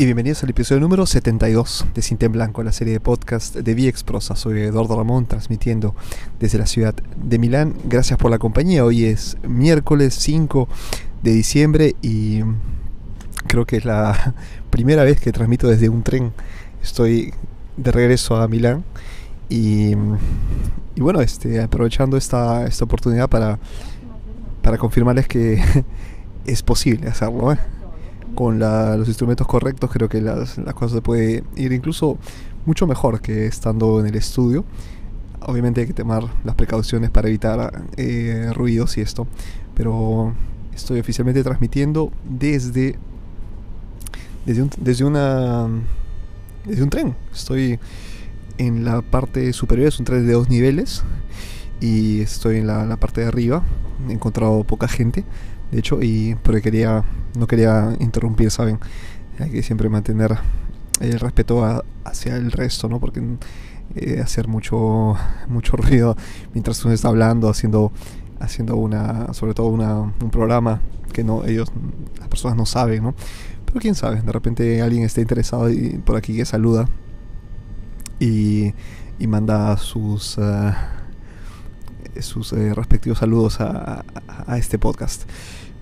y bienvenidos al episodio número 72 de Cinta Blanco, la serie de podcast de VX Prosa. Soy Eduardo Ramón, transmitiendo desde la ciudad de Milán. Gracias por la compañía. Hoy es miércoles 5 de diciembre y creo que es la primera vez que transmito desde un tren. Estoy de regreso a Milán y, y bueno, este, aprovechando esta, esta oportunidad para, para confirmarles que es posible hacerlo. ¿eh? Con los instrumentos correctos creo que las, cosas se puede ir incluso mucho mejor que estando en el estudio. Obviamente hay que tomar las precauciones para evitar eh, ruidos y esto, pero estoy oficialmente transmitiendo desde desde un, desde una un tren. Estoy en la parte superior, es un tren de dos niveles y estoy en la, la parte de arriba. He encontrado poca gente, de hecho, y porque quería, no quería interrumpir, ¿saben? Hay que siempre mantener el respeto hacia el resto, ¿no? Porque eh, hacer mucho, mucho ruido mientras uno está hablando, haciendo, haciendo una, sobre todo una, un programa que no, ellos, las personas no saben, ¿no? Pero quién sabe, de repente alguien esté interesado y por aquí que saluda y, y manda sus... Uh, sus eh, respectivos saludos a, este podcast.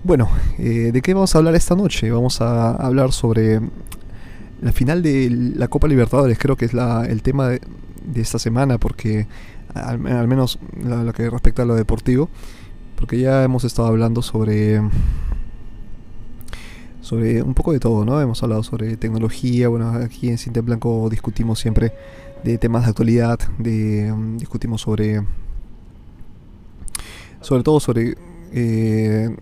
Bueno, eh, ¿de qué vamos a hablar esta noche? Vamos a hablar sobre la final de la Copa Libertadores, creo que es la, el tema de, esta semana, porque al, menos lo, que respecta a lo deportivo, porque ya hemos estado hablando sobre sobre un poco de todo, ¿no? Hemos hablado sobre tecnología, bueno, aquí en Cinta Blanco discutimos siempre de temas de actualidad, de discutimos sobre sobre todo sobre eh,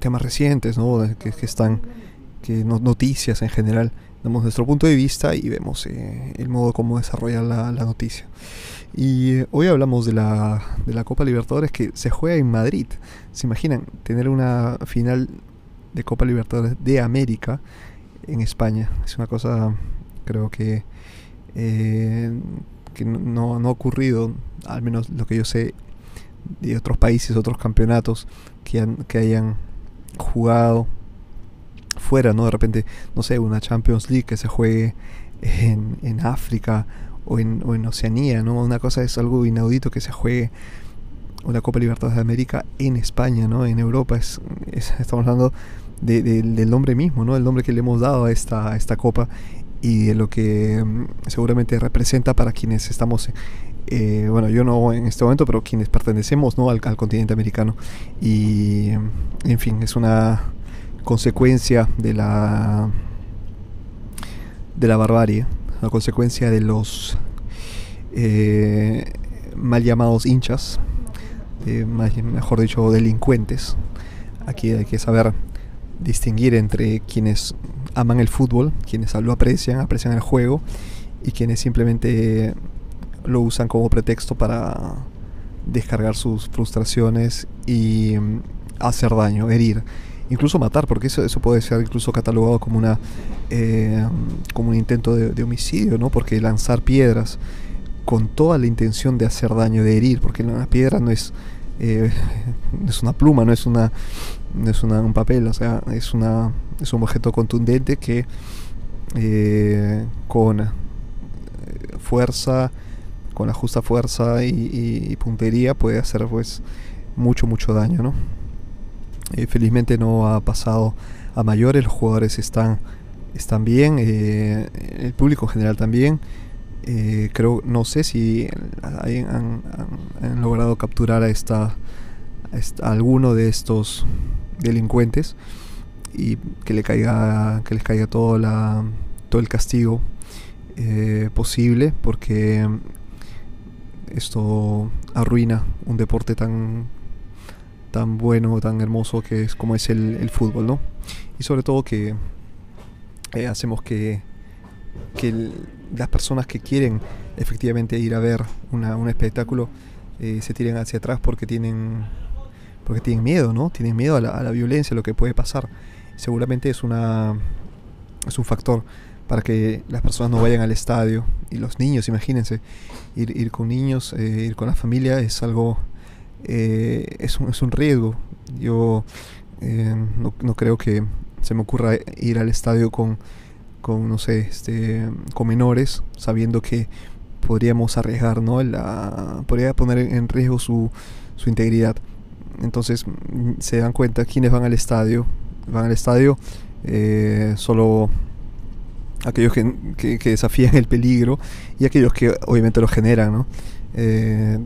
temas recientes, ¿no? Que, que, están, que noticias en general. Damos nuestro punto de vista y vemos eh, el modo como desarrolla la, la noticia. Y eh, hoy hablamos de la, de la Copa Libertadores que se juega en Madrid. ¿Se imaginan tener una final de Copa Libertadores de América en España? Es una cosa, creo que, eh, que no, no ha ocurrido, al menos lo que yo sé, de otros países, otros campeonatos que, han, que hayan jugado fuera, ¿no? De repente, no sé, una Champions League que se juegue en, en África o en, o en, Oceanía, ¿no? Una cosa es algo inaudito que se juegue una Copa Libertadores de América en España, ¿no? En Europa, es, es estamos hablando de, de, del nombre mismo, ¿no? El nombre que le hemos dado a esta, a esta Copa y de lo que um, seguramente representa para quienes estamos eh, bueno, yo no en este momento, pero quienes pertenecemos ¿no? al, al, continente americano. Y, en fin, es una consecuencia de la, de la barbarie, una consecuencia de los eh, mal llamados hinchas, mejor dicho, delincuentes. Aquí hay que saber distinguir entre quienes aman el fútbol, quienes lo aprecian, aprecian el juego, y quienes simplemente lo usan como pretexto para descargar sus frustraciones y um, hacer daño, herir, incluso matar, porque eso, eso puede ser incluso catalogado como una eh, como un intento de, homicidio, ¿no? Porque lanzar piedras con toda la intención de hacer daño, de herir, porque una piedra no es eh, es una pluma, no es una no es una, un papel, o sea, es una es un objeto contundente que eh, con fuerza con la justa fuerza y, puntería puede hacer pues mucho mucho daño no eh, felizmente no ha pasado a mayores los jugadores están están bien eh, el público en general también. Eh, creo no sé si han, han, logrado capturar a esta, a alguno de estos delincuentes y que le caiga que les caiga todo la todo el castigo posible porque esto arruina un deporte tan tan bueno, tan hermoso que es como es el, fútbol, ¿no? Y sobre todo que eh, hacemos que, que las personas que quieren efectivamente ir a ver una, un espectáculo eh, se tiren hacia atrás porque tienen porque tienen miedo, ¿no? Tienen miedo a la, a la violencia, a lo que puede pasar. Seguramente es una es un factor para que las personas no vayan al estadio. Y los niños, imagínense, ir, con niños, eh, ir con la familia es algo, eh, es, un, es, un, riesgo. Yo eh, no, no, creo que se me ocurra ir al estadio con, con no sé, este, con menores, sabiendo que podríamos arriesgar, ¿no? La, podría poner en riesgo su, su integridad. Entonces mm, se dan cuenta quienes van al estadio. Van al estadio eh, solo aquellos que, desafían el peligro y aquellos que obviamente lo generan, ¿no? Eh,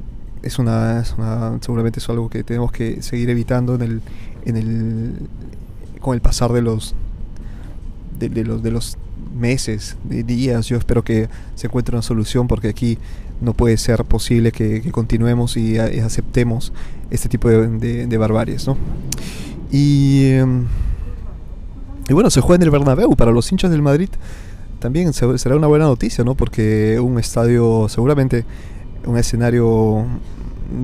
es, una, seguramente es algo que tenemos que seguir evitando en el, en el con el pasar de los de, los de los meses, de días. Yo espero que se encuentre una solución porque aquí no puede ser posible que, continuemos y, aceptemos este tipo de, de, barbaries, ¿no? Y, em, y bueno, se juega en el Bernabéu para los hinchas del Madrid. También será una buena noticia, ¿no? Porque un estadio, seguramente un escenario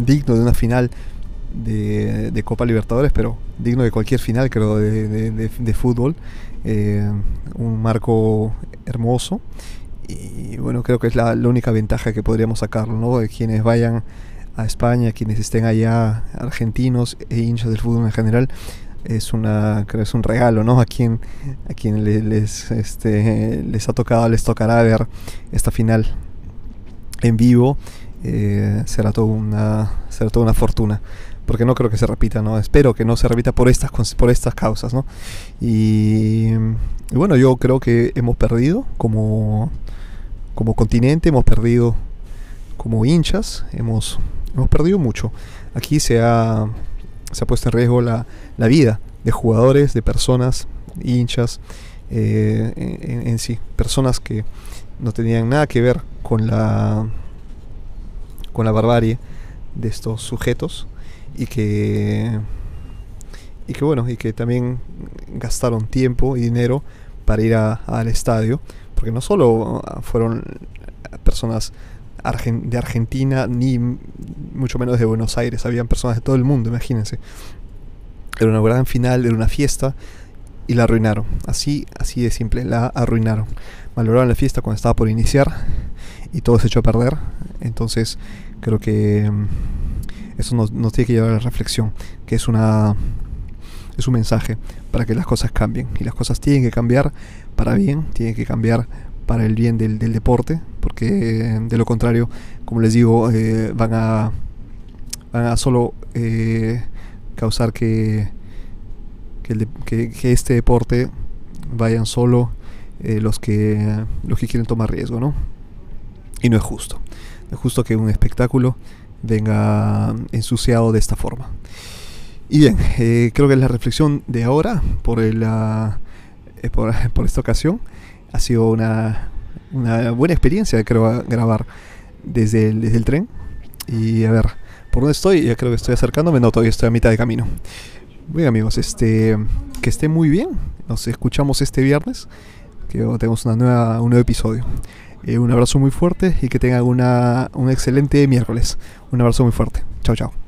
digno de una final de, Copa Libertadores, pero digno de cualquier final, creo, de, fútbol. Eh, un marco hermoso. Y bueno, creo que es la, única ventaja que podríamos sacar, ¿no? De quienes vayan a España, quienes estén allá, argentinos e hinchas del fútbol en general, es una creo es un regalo no a quien a quien les este les ha tocado les tocará ver esta final en vivo eh, será toda una será toda una fortuna porque no creo que se repita no espero que no se repita por estas por estas causas no y, y bueno yo creo que hemos perdido como como continente hemos perdido como hinchas, hemos, hemos perdido mucho. Aquí se ha, se ha puesto en riesgo la, la vida de jugadores, de personas, hinchas, eh, en, sí, personas que no tenían nada que ver con la, con la barbarie de estos sujetos y que, y que bueno, y que también gastaron tiempo y dinero para ir al estadio porque no solo fueron personas de Argentina, ni mucho menos de Buenos Aires, habían personas de todo el mundo, imagínense. Era una gran final, era una fiesta y la arruinaron. Así, así de simple, la arruinaron. Valoraron la fiesta cuando estaba por iniciar y todo se echó a perder. Entonces, creo que mm, eso nos, tiene que llevar a la reflexión, que es una es un mensaje para que las cosas cambien. Y las cosas tienen que cambiar para bien, tienen que cambiar para el bien del, deporte, porque de lo contrario, como les digo, eh, van, a, van a solo eh, causar que, que, este deporte vayan solo eh, los, que, los que quieren tomar riesgo, ¿no? Y no es justo. No es justo que un espectáculo venga ensuciado de esta forma. Y bien, eh, creo que la reflexión de ahora por, la, eh, por, esta ocasión ha sido una, una buena experiencia, creo, grabar desde el, desde el tren. Y a ver, ¿por dónde estoy? Ya creo que estoy acercándome, no, todavía estoy a mitad de camino. Bien amigos, este, que esté muy bien. Nos escuchamos este viernes, que tenemos una nueva, un nuevo episodio. Eh, un abrazo muy fuerte y que tengan una, un excelente miércoles. Un abrazo muy fuerte. Chao, chao.